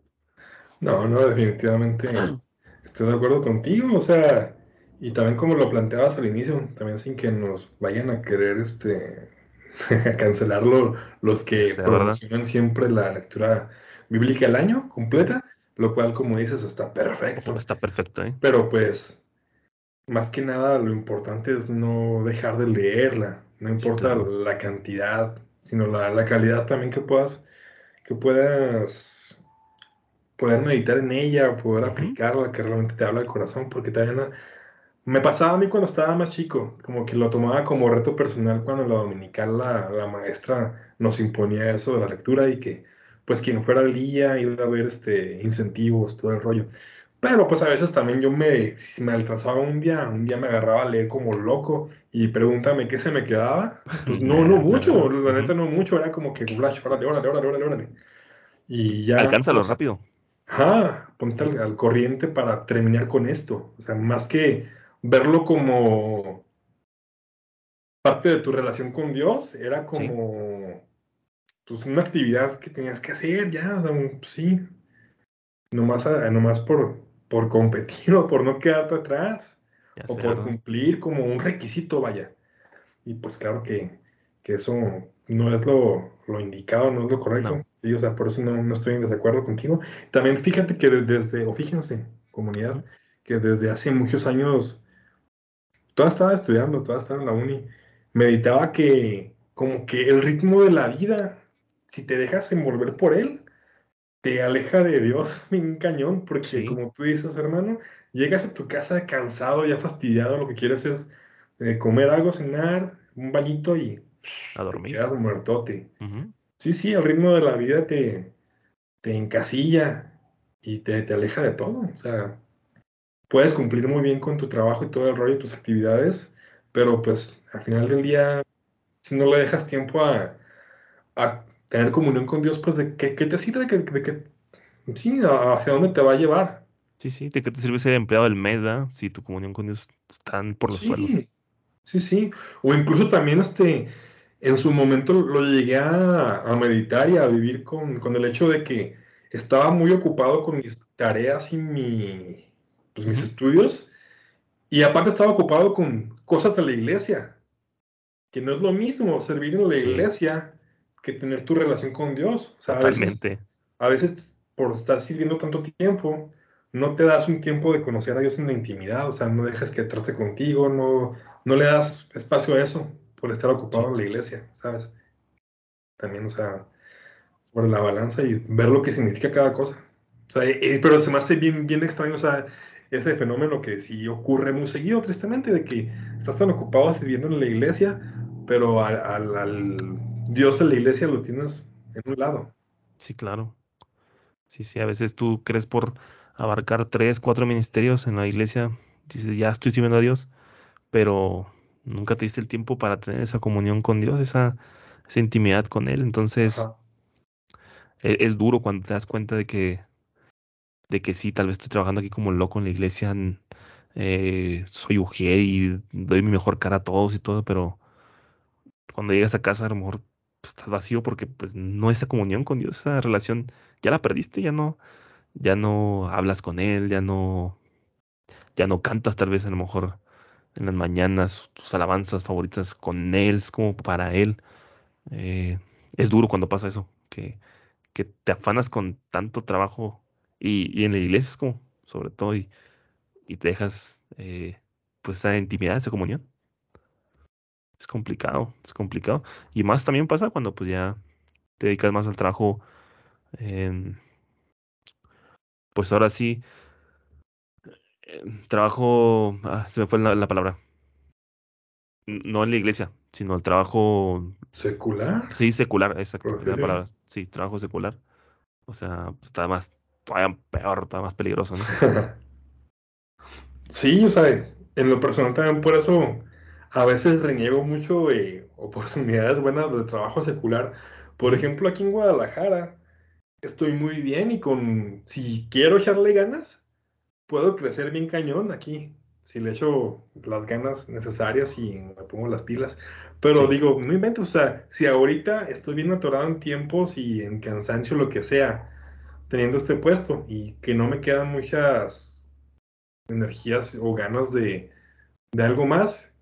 No, no, definitivamente estoy de acuerdo contigo, o sea, y también como lo planteabas al inicio, también sin que nos vayan a querer este a cancelarlo los que ¿verdad? promocionan siempre la lectura bíblica al año completa, lo cual como dices está perfecto. Está perfecto, ¿eh? Pero pues, más que nada, lo importante es no dejar de leerla. No Sí, importa claro. la cantidad, sino la, la calidad también que puedas, que puedas poder meditar en ella, poder Ujú. aplicarla, que realmente te habla el corazón, porque también me pasaba a mí cuando estaba más chico, como que lo tomaba como reto personal cuando la dominical la, la maestra nos imponía eso de la lectura y que pues quien fuera al día iba a ver este, incentivos, todo el rollo. Pero pues a veces también yo me, si me atrasaba un día, un día me agarraba a leer como loco y pregúntame qué se me quedaba. Pues no, no mucho, la neta no mucho, era como que, órale, órale, órale, órale, órale. Y ya, Alcánzalo pues, rápido. Ajá, ponte al, al corriente para terminar con esto. O sea, más que verlo como parte de tu relación con Dios, era Sí, como pues una actividad que tenías que hacer ya, o sea, pues, sí, nomás, a- nomás por, por competir o por no quedarte atrás ya o por cumplir como un requisito, vaya. Y pues claro que, que eso no es lo, lo indicado, no es lo correcto. No. Sí, o sea, por eso no, no estoy en desacuerdo contigo. También fíjate que de- desde, o fíjense, comunidad, que desde hace muchos años, toda estaba estudiando, toda estaba en la uni, meditaba que como que el ritmo de la vida, si te dejas envolver por él, te aleja de Dios bien cañón, porque Sí, como tú dices, hermano, llegas a tu casa cansado, ya fastidiado, lo que quieres es eh, comer algo, cenar, un bañito y a te dormir. quedas muertote. Sí, sí, el ritmo de la vida te, te encasilla y te, te aleja de todo. O sea, puedes cumplir muy bien con tu trabajo y todo el rollo, tus actividades, pero pues al final del día, si no le dejas tiempo a, a tener comunión con Dios, pues de qué, qué te sirve, de que, sí, hacia dónde te va a llevar. Sí, sí, ¿de qué te sirve ser empleado del mes, verdad? Si tu comunión con Dios están por los suelos. Sí, sí, sí. O incluso también este, en su momento lo llegué a, a meditar y a vivir con, con el hecho de que estaba muy ocupado con mis tareas y mi, pues, mis Ujú. estudios, y aparte estaba ocupado con cosas de la iglesia, que no es lo mismo servir en la Sí, iglesia que tener tu relación con Dios. O sea, a veces, totalmente. a veces por estar sirviendo tanto tiempo, no te das un tiempo de conocer a Dios en la intimidad, o sea, no dejas que trate contigo, no, no le das espacio a eso por estar ocupado Sí, en la iglesia, ¿sabes? También, o sea, por la balanza y ver lo que significa cada cosa. O sea, eh, pero se me hace bien, bien extraño, o sea, ese fenómeno que sí ocurre muy seguido, tristemente, de que estás tan ocupado sirviendo en la iglesia, pero al, al- al Dios de la iglesia lo tienes en un lado. sí, claro. Sí, sí, a veces tú crees por abarcar tres, cuatro ministerios en la iglesia, dices, ya estoy sirviendo a Dios, pero nunca te diste el tiempo para tener esa comunión con Dios, esa, esa intimidad con Él. Entonces, Ajá. e- es, duro cuando te das cuenta de que, de que sí, tal vez estoy trabajando aquí como loco en la iglesia, n- eh, soy mujer y doy mi mejor cara a todos y todo, pero cuando llegas a casa a lo mejor estás vacío porque pues no esa comunión con Dios, esa relación ya la perdiste, ya no, ya no hablas con Él, ya no, ya no cantas tal vez a lo mejor en las mañanas tus alabanzas favoritas con Él, es como para Él. Eh, es duro cuando pasa eso, que, que te afanas con tanto trabajo y, y en la iglesia es como, sobre todo, y, y te dejas eh, pues esa intimidad, esa comunión. Es complicado, es complicado. Y más también pasa cuando pues ya te dedicas más al trabajo, em, pues ahora sí, em, trabajo, ah, se me fue la, la palabra, no en la iglesia, sino el trabajo, ¿Secular? sí, secular, exacto, la palabra, sí, trabajo secular. O sea, pues, está más, todavía peor, está más peligroso, ¿no? Sí, o sea, en lo personal también por eso a veces reniego mucho de oportunidades buenas de trabajo secular. Por ejemplo, aquí en Guadalajara estoy muy bien y con, si quiero echarle ganas, puedo crecer bien cañón aquí. Si le echo las ganas necesarias y me pongo las pilas. Pero Sí, digo, no inventes, o sea, si ahorita estoy bien atorado en tiempos y en cansancio, lo que sea, teniendo este puesto y que no me quedan muchas energías o ganas de, de algo más.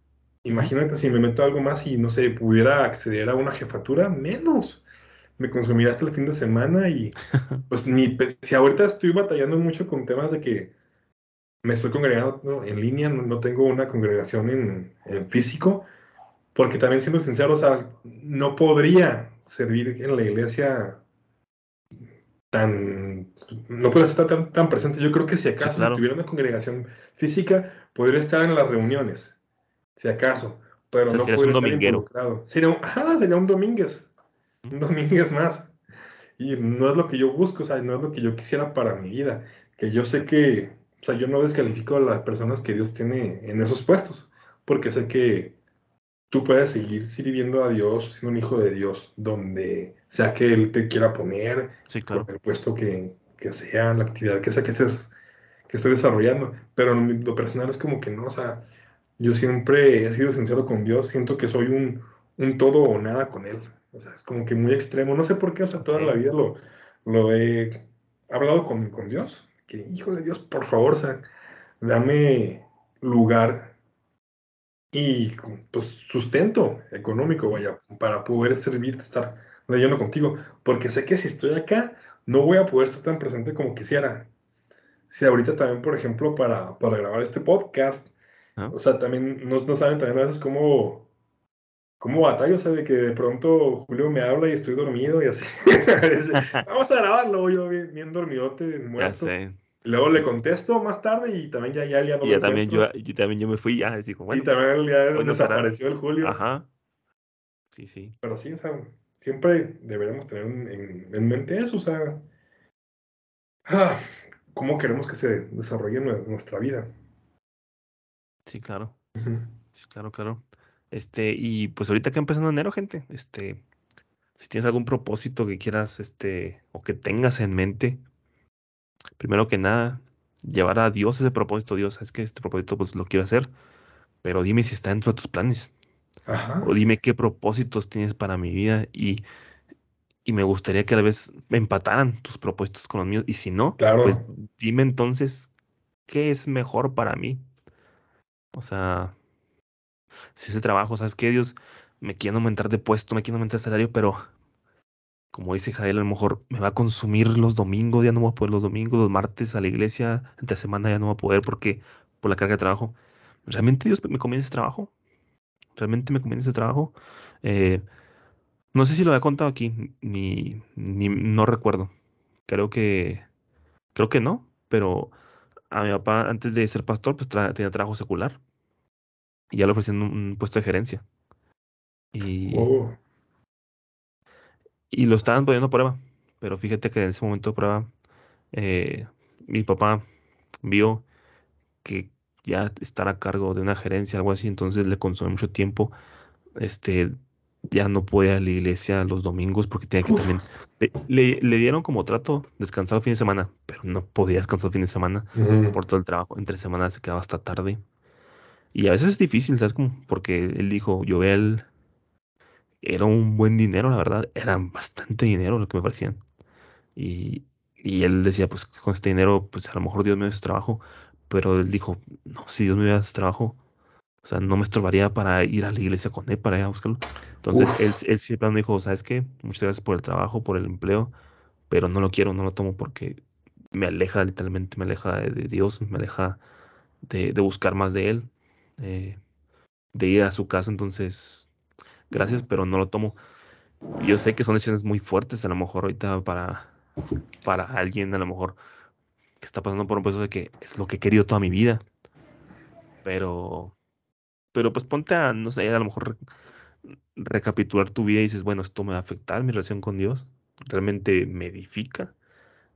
Imagínate si me meto a algo más y no sé, pudiera acceder a una jefatura, menos. Me consumiría hasta el fin de semana y pues ni, si ahorita estoy batallando mucho con temas de que me estoy congregando en línea, no, no tengo una congregación en, en físico, porque también siendo sincero, o sea, no podría servir en la iglesia tan, no puedo estar tan, tan presente. Yo creo que si Sí, acaso, si tuviera una congregación física, podría estar en las reuniones, si acaso, O pero sea, no eres un podría estar dominguero. involucrado. Sería un, ajá, sería un domínguez, un domínguez más. Y no es lo que yo busco, o sea, no es lo que yo quisiera para mi vida. Que yo sé que, o sea, yo no descalifico a las personas que Dios tiene en esos puestos, porque sé que tú puedes seguir sirviendo a Dios, siendo un hijo de Dios, donde sea que Él te quiera poner, Sí, claro. el puesto que, que sea, la actividad que sea que estés, que estés desarrollando. Pero en lo personal es como que no, o sea, yo siempre he sido sincero con Dios, siento que soy un, un todo o nada con Él. O sea, es como que muy extremo. No sé por qué, o sea, toda la vida lo, lo he hablado con, con Dios, que híjole Dios, por favor, o sea, dame lugar y pues sustento económico, vaya, para poder servirte, estar leyendo contigo, porque sé que si estoy acá, no voy a poder estar tan presente como quisiera. Si ahorita también, por ejemplo, para, para grabar este podcast, ah, o sea, también no, no saben también a veces cómo, cómo batallo, o sea, de que de pronto Julio me habla y estoy dormido y así. Vamos a grabarlo, yo bien, bien dormidote, Ya muerto. sé. Luego le contesto más tarde y también ya, ya, ya no Y ya también yo, yo también yo me fui, ya, digo, Y bueno, también ya será. desapareció el Julio. Ajá, sí, sí, Pero sí, o sea, siempre deberíamos tener en, en- en mente eso, o sea, ah, cómo queremos que se desarrolle nue- nuestra vida. sí, claro, sí, claro, claro. Este, y pues ahorita que empezando enero, gente, este, si tienes algún propósito que quieras, este, o que tengas en mente, primero que nada, llevar a Dios ese propósito, Dios, es que este propósito pues lo quiero hacer, pero dime si está dentro de tus planes, o Ajá, dime qué propósitos tienes para mi vida y, y me gustaría que a la vez me empataran tus propósitos con los míos, y si no, pues claro, dime entonces qué es mejor para mí. O sea, si ese trabajo, ¿sabes qué, Dios? Me quiero aumentar de puesto, me quiero aumentar de salario, pero como dice Jael, a lo mejor me va a consumir los domingos, ya no voy a poder los domingos, los martes a la iglesia, entre semana ya no voy a poder porque por la carga de trabajo. ¿Realmente Dios me conviene ese trabajo? ¿Realmente me conviene ese trabajo? Eh, no sé si lo había contado aquí, ni, ni no recuerdo. Creo que, creo que no, pero a mi papá, antes de ser pastor, pues tenía trabajo secular y ya le ofrecían un, puesto de gerencia. Oh, y lo estaban poniendo a prueba. Pero fíjate que en ese momento de prueba, eh, mi papá vio que ya estar a cargo de una gerencia, algo así, entonces le consume mucho tiempo, este, ya no podía ir a la iglesia los domingos porque tenía que Uf. también... Le, le- le dieron como trato descansar el fin de semana, pero no podía descansar el fin de semana por todo el trabajo. Entre semana se quedaba hasta tarde. Y a veces es difícil, ¿sabes? Como porque él dijo, yo él era un buen dinero, la verdad. Era bastante dinero lo que me parecían. Y, y él decía, pues con este dinero, pues a lo mejor Dios me da ese trabajo. Pero él dijo, no, si Dios me da ese trabajo, o sea, no me estorbaría para ir a la iglesia con él, para ir a buscarlo. Entonces, él, Uf. él siempre me dijo, ¿sabes qué? Muchas gracias por el trabajo, por el empleo, pero no lo quiero, no lo tomo porque me aleja, literalmente me aleja de, de Dios, me aleja de, de buscar más de Él, eh, de ir a su casa. Entonces, gracias, pero no lo tomo. Yo sé que son decisiones muy fuertes, a lo mejor ahorita para, para alguien, a lo mejor que está pasando por un proceso de que es lo que he querido toda mi vida, pero, pero pues ponte a, no sé, a lo mejor re- recapitular tu vida y dices, bueno, esto me va a afectar mi relación con Dios, realmente me edifica,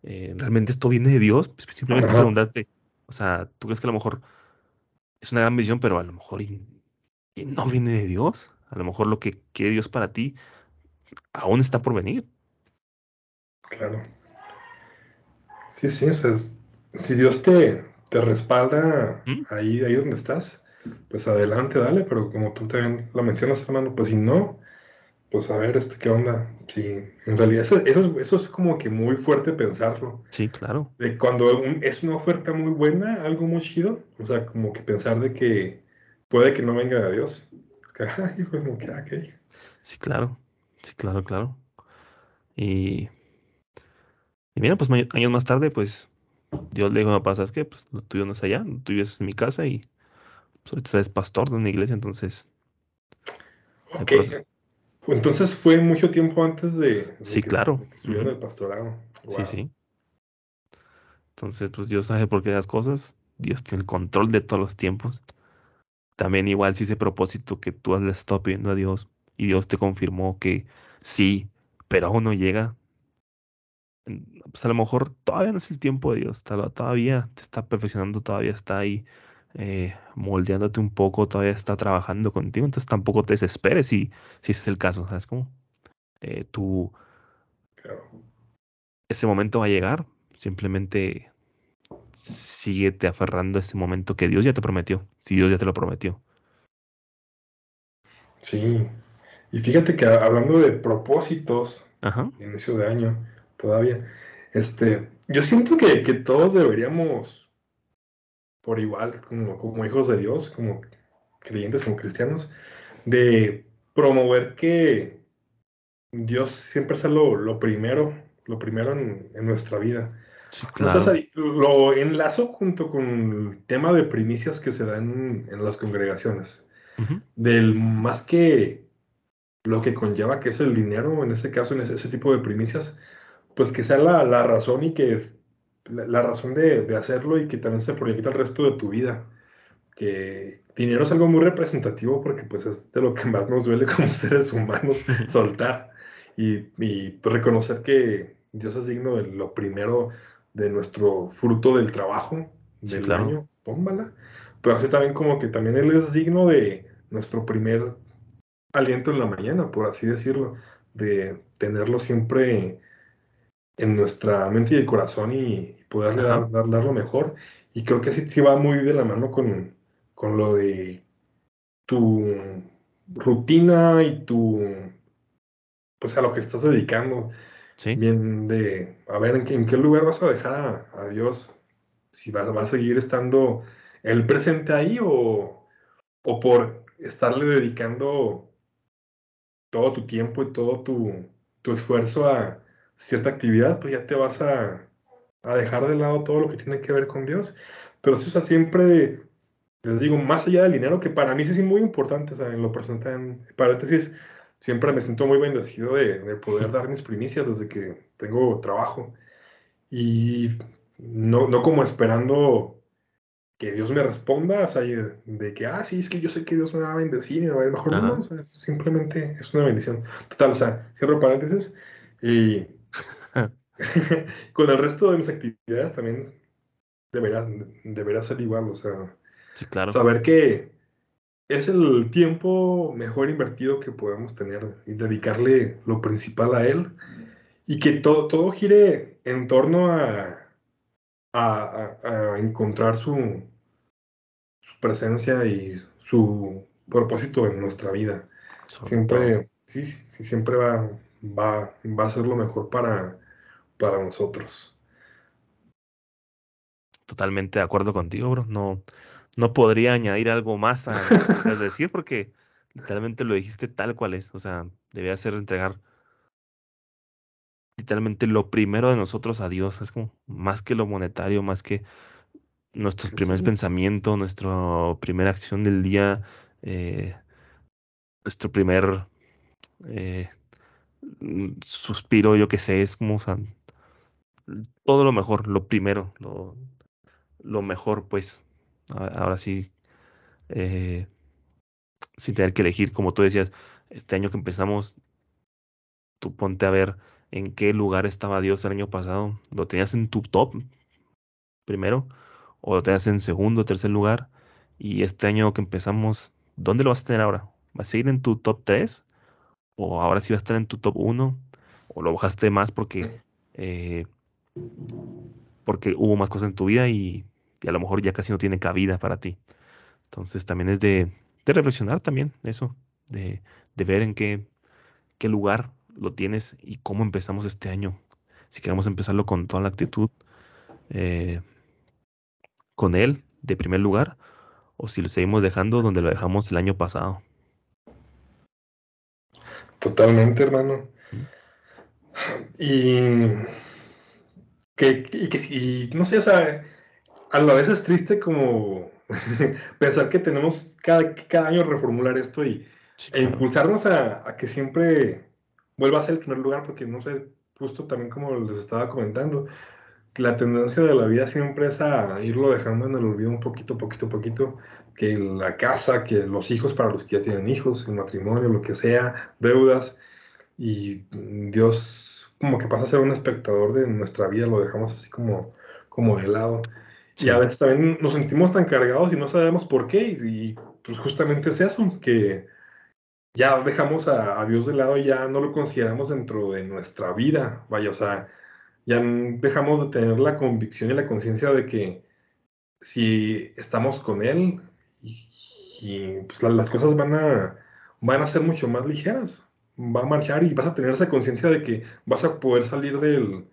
Eh, realmente esto viene de Dios, Pues, simplemente Ajá. preguntarte, o sea, tú crees que a lo mejor es una gran visión, pero a lo mejor y, y no viene de Dios, a lo mejor lo que quiere Dios para ti aún está por venir. Claro. Sí, sí, o sea, es- si Dios te, te respalda ¿Mm? ahí, ahí donde estás, pues adelante, dale, pero como tú también lo mencionas, hermano, pues si no, pues a ver, este, ¿qué onda? Sí, en realidad eso, eso, es- eso es como que muy fuerte pensarlo. Sí, claro, De cuando es una oferta muy buena, algo muy chido, o sea, como que pensar de que puede que no venga de Dios. Es que, como que, ok. sí, claro, sí, claro, claro. Y, y mira, pues años más tarde, pues Dios le dijo a mi papá, ¿sabes qué? Pues lo tuyo no es allá, lo tuyo es en mi casa y pues ahorita eres pastor de una iglesia, entonces el Ok, proceso- entonces fue mucho tiempo antes de, de Sí, que, claro. de que estuvieron Ujú. el pastorado. Sí, sí. Entonces, pues Dios sabe por qué las cosas. Dios tiene el control de todos los tiempos. También igual si ese propósito que tú le has estado pidiendo a Dios y Dios te confirmó que sí, pero aún no llega, pues a lo mejor todavía no es el tiempo de Dios. Todavía te está perfeccionando, todavía está ahí eh, moldeándote un poco, todavía está trabajando contigo. Entonces tampoco te desesperes si, si ese es el caso. ¿Sabes cómo? Eh, tú, Claro. ese momento va a llegar. Simplemente síguete aferrando a ese momento que Dios ya te prometió, si Dios ya te lo prometió. Sí. Y fíjate que hablando de propósitos, Ajá, de inicio de año, todavía, este, yo siento que, que todos deberíamos, por igual, como, como hijos de Dios, como creyentes, como cristianos, de promover que Dios siempre sea lo, lo primero, lo primero en, en nuestra vida. Sí, claro. si lo enlazo junto con el tema de primicias que se dan en las congregaciones. Ujú, Del más que lo que conlleva que es el dinero, en este caso, en ese, ese tipo de primicias, pues que sea la, la razón y que la, la razón de, de hacerlo y que también se proyecta el resto de tu vida. Que dinero es algo muy representativo porque pues es de lo que más nos duele como seres humanos soltar y, y, reconocer que Dios es digno de lo primero de nuestro fruto del trabajo Sí, del claro. año, pómbala. Pero así también como que también Él es digno de nuestro primer aliento en la mañana, por así decirlo, de tenerlo siempre en nuestra mente y el corazón y poderle dar, dar lo mejor. Y creo que sí, sí va muy de la mano con, con lo de tu rutina y tu, pues a lo que estás dedicando. Bien de, a ver, ¿en qué, lugar vas a dejar a, Dios? Si va, va, a seguir estando el presente ahí o, o por estarle dedicando todo tu tiempo y todo tu, tu esfuerzo a cierta actividad, pues ya te vas a, a, dejar de lado todo lo que tiene que ver con Dios. Pero sí, o siempre, les digo, más allá del dinero, que para mí es muy importante, o sea, en lo personal, en paréntesis, siempre me siento muy bendecido de, de poder dar mis primicias desde que tengo trabajo. Y no, no como esperando que Dios me responda, o sea, de, que, ah, sí, es que yo sé que Dios me va a bendecir y me va a ir mejor. No, no, o sea, simplemente es una bendición. Total, o sea, cierro paréntesis. Y con el resto de mis actividades también debería, debería ser igual, o sea, sí, claro. saber que es el tiempo mejor invertido que podemos tener y dedicarle lo principal a él y que todo, todo gire en torno a, a, encontrar su, su presencia y su propósito en nuestra vida. Siempre, sí, sí, siempre va, va, va a ser lo mejor para, para nosotros. Totalmente de acuerdo contigo, bro. No, no podría añadir algo más a que decir porque literalmente lo dijiste tal cual es. O sea, debía ser entregar literalmente lo primero de nosotros a Dios. Es como más que lo monetario, más que nuestros Sí, primeros sí. pensamientos, nuestra primera acción del día, eh, nuestro primer eh, mm, suspiro, yo qué sé, es como, o sea, todo lo mejor, lo primero, lo, lo mejor, pues, ahora sí, eh, sin tener que elegir, como tú decías, este año que empezamos, tú ponte a ver en qué lugar estaba Dios el año pasado, lo tenías en tu top primero, o lo tenías en segundo, tercer lugar, y este año que empezamos, ¿dónde lo vas a tener ahora? ¿Va a seguir en tu top 3? ¿O ahora sí va a estar en tu top 1? ¿O lo bajaste más porque, eh, porque hubo más cosas en tu vida y, y a lo mejor ya casi no tiene cabida para ti? Entonces también es de, de reflexionar también eso, de, de ver en qué, qué lugar lo tienes y cómo empezamos este año. Si queremos empezarlo con toda la actitud, eh, con él de primer lugar, o si lo seguimos dejando donde lo dejamos el año pasado. Totalmente, hermano. ¿Mm? Y que, y que y no sé, o sea, a la vez es triste como pensar que tenemos cada, cada año reformular esto y, Sí, e impulsarnos a, a que siempre vuelva a ser el primer lugar, porque no sé, justo también como les estaba comentando, la tendencia de la vida siempre es a irlo dejando en el olvido un poquito, poquito, poquito, que la casa, que los hijos para los que ya tienen hijos, el matrimonio, lo que sea, deudas, y Dios como que pasa a ser un espectador de nuestra vida, lo dejamos así como, como de lado. Y a veces también nos sentimos tan cargados y no sabemos por qué, y, pues justamente es eso, que ya dejamos a, Dios de lado y ya no lo consideramos dentro de nuestra vida, vaya, o sea, ya dejamos de tener la convicción y la conciencia de que si estamos con Él, y, pues la- las cosas van a, van a ser mucho más ligeras, va a marchar y vas a tener esa conciencia de que vas a poder salir del,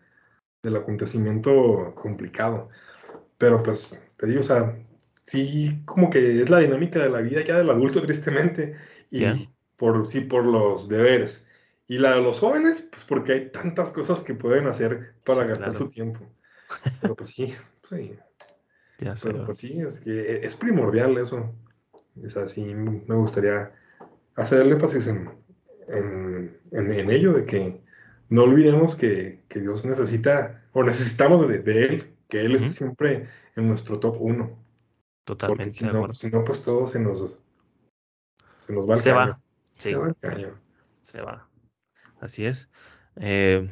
del acontecimiento complicado. Pero pues, te digo, o sea, sí, como que es la dinámica de la vida ya del adulto, tristemente, y por, sí, por los deberes. Y la de los jóvenes, pues porque hay tantas cosas que pueden hacer para Sí, gastar claro. su tiempo. Pero pues sí, sí, ya sé, pero pues sí, es que es primordial eso. O sea, sí, me gustaría hacer el énfasis en, en, en- en ello, de que no olvidemos que, que Dios necesita, o necesitamos de, de Él, que Él esté Ujú. siempre en nuestro top uno. Porque Totalmente si de no, acuerdo. si no, pues todo se nos, se nos va al Se caño. va. Se va al caño. se va. Así es. Eh,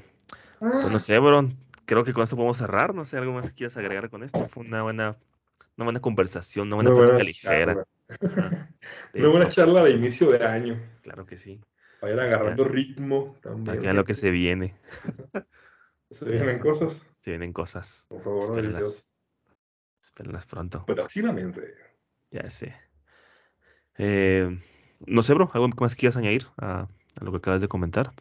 pues no Ah, sé, bro. Creo que con esto podemos cerrar. No sé, algo más que quieras agregar con esto. Fue una buena, una buena conversación, una buena Muy plática buena ligera. charla. Muy buena charla de inicio de año. Claro que sí. Para ir agarrando ritmo Para que también. lo que se viene. Se vienen cosas, Se vienen cosas. por favor de Dios. Espérenlas. Espérenlas pronto. Próximamente. Ya sé. Eh, no sé, bro. ¿Algo más que quieras añadir a, a lo que acabas de comentar?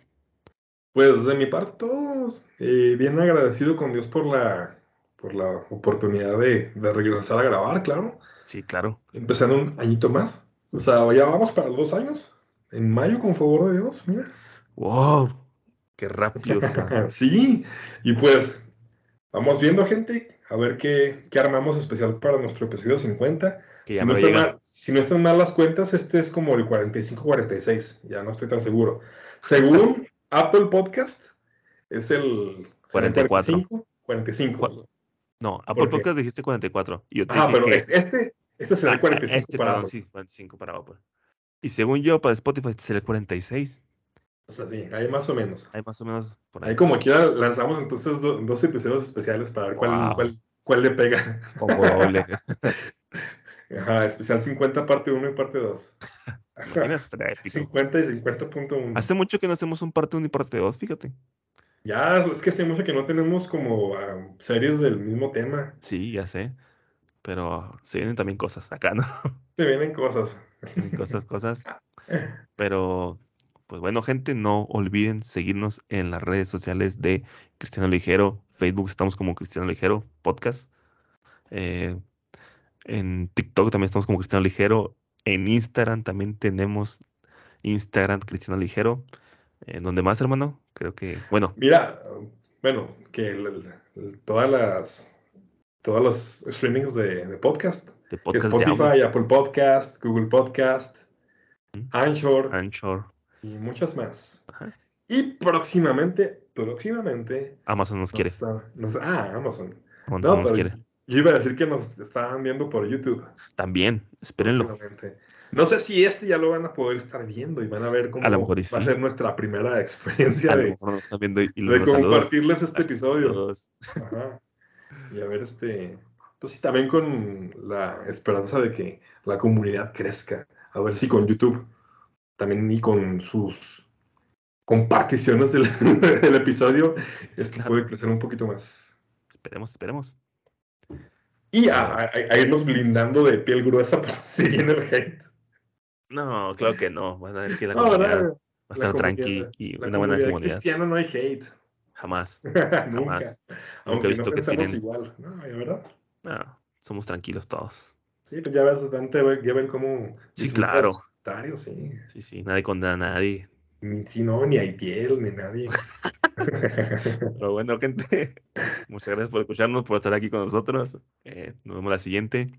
Pues de mi parte, todos eh, bien agradecido con Dios por la, por la oportunidad de, de regresar a grabar, claro. Sí, claro. Empezando un añito más. O sea, ya vamos para los dos años. En mayo, con favor de Dios, mira. ¡Wow! ¡Qué rápido sí, y pues vamos viendo, gente, a ver qué, qué armamos especial para nuestro episodio 50. Que ya Si no, están mal, si no están mal las cuentas, este es como el 45-46, ya no estoy tan seguro. Según Apple Podcast, es el será el 44. 45, 45. No, Apple. Podcast dijiste 44. Y yo te Ah, pero que. es- este, este será Ah, el 45 este, para perdón, Apple. sí, 45 para Apple. Y según yo, para Spotify este será el 46. O sea, sí, ahí más o menos. Hay más o menos por ahí. Ahí como quiera lanzamos entonces do- dos episodios especiales para ver cuál, Wow. cuál, cuál le pega. Como doble. Ajá, especial 50 parte 1 y parte 2. Imaginas, estaría épico. 50 y 50.1. Hace mucho que no hacemos un parte 1 y parte 2, fíjate. Ya, es que hace mucho que no tenemos como series del mismo tema. Sí, ya sé. Pero se vienen también cosas acá, ¿no? Se vienen cosas. cosas, cosas. Pero, pues bueno, gente, no olviden seguirnos en las redes sociales de Cristiano Ligero. Facebook estamos como Cristiano Ligero Podcast. Eh, en TikTok también estamos como Cristiano Ligero. En Instagram también tenemos Instagram Cristiano Ligero. ¿En donde más, hermano? Creo que, bueno, Mira, bueno, que el- el- todas las todos los streamings de, de podcast, de podcast Spotify, Apple Podcast, Google Podcast. Anchor Anchor, y muchas más. Ajá. Y próximamente, próximamente, Amazon nos quiere. nos- ah, Amazon. Amazon No, nos quiere. yo iba a decir que nos estaban viendo por YouTube. También, espérenlo. No sé si este ya lo van a poder estar viendo y van a ver cómo A lo mejor va a ser nuestra primera experiencia A lo de, mejor nos están viendo y y de compartirles este episodio. Ajá. Y a ver, este. Pues sí, también con la esperanza de que la comunidad crezca. A ver si con YouTube también y con sus comparticiones del, del episodio, esto claro. puede crecer un poquito más. Esperemos, esperemos. Y a, a- a irnos blindando de piel gruesa para seguir en el hate. No, claro que no. Van a ver que la No, comunidad va a estar tranqui y una buena comunidad cristiana no hay hate. Jamás. Nunca. Jamás. Aunque visto no que tienen- igual. No, ¿de verdad? No, somos tranquilos todos. Sí, pues ya ves, Dante, ya ven cómo... Sí, claro. Sí. Sí, sí, nadie condena a nadie. Ni, sí, no, ni Aitiel, ni nadie. Pero bueno, gente, muchas gracias por escucharnos, por estar aquí con nosotros. Eh, nos vemos la siguiente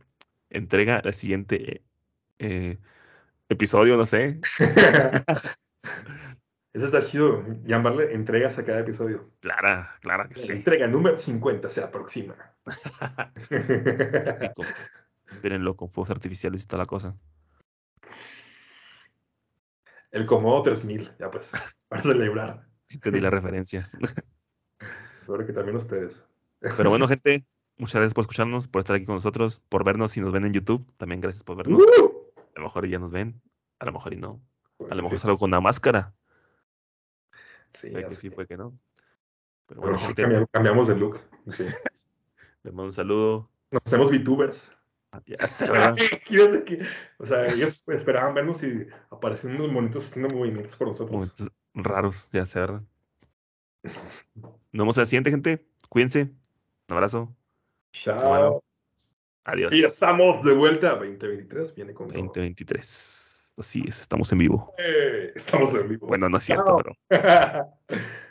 entrega, la siguiente eh, episodio, no sé. Eso está chido, llamarle entregas a cada episodio. Clara, clara que sí. entrega número 50 se aproxima. Espérenlo con fuegos artificiales y toda la cosa. El Comodo 3000, ya pues, para celebrar. Entendí la referencia. Espero que también ustedes. Pero bueno, gente, muchas gracias por escucharnos, por estar aquí con nosotros, por vernos si nos ven en YouTube. También gracias por vernos. ¡Uh! A lo mejor ya nos ven, a lo mejor y no. A lo mejor Sí, salgo con una máscara. sí, ya que sí, puede que no. Pero bueno, gente, cambiamos, cambiamos de look. Sí. les mando un saludo. Nos hacemos VTubers. Ya. Fíjate que, o sea, ellos esperaban vernos y aparecían unos monitos haciendo movimientos por nosotros. Momentos raros, ya sé, ¿verdad? Nos vemos a la siguiente, gente. Cuídense. Un abrazo. Chao. Adiós. Y estamos de vuelta. 2023 viene con todo. 2023. Así es, estamos en vivo. Eh, estamos en vivo. Bueno, no es cierto, Chao. pero.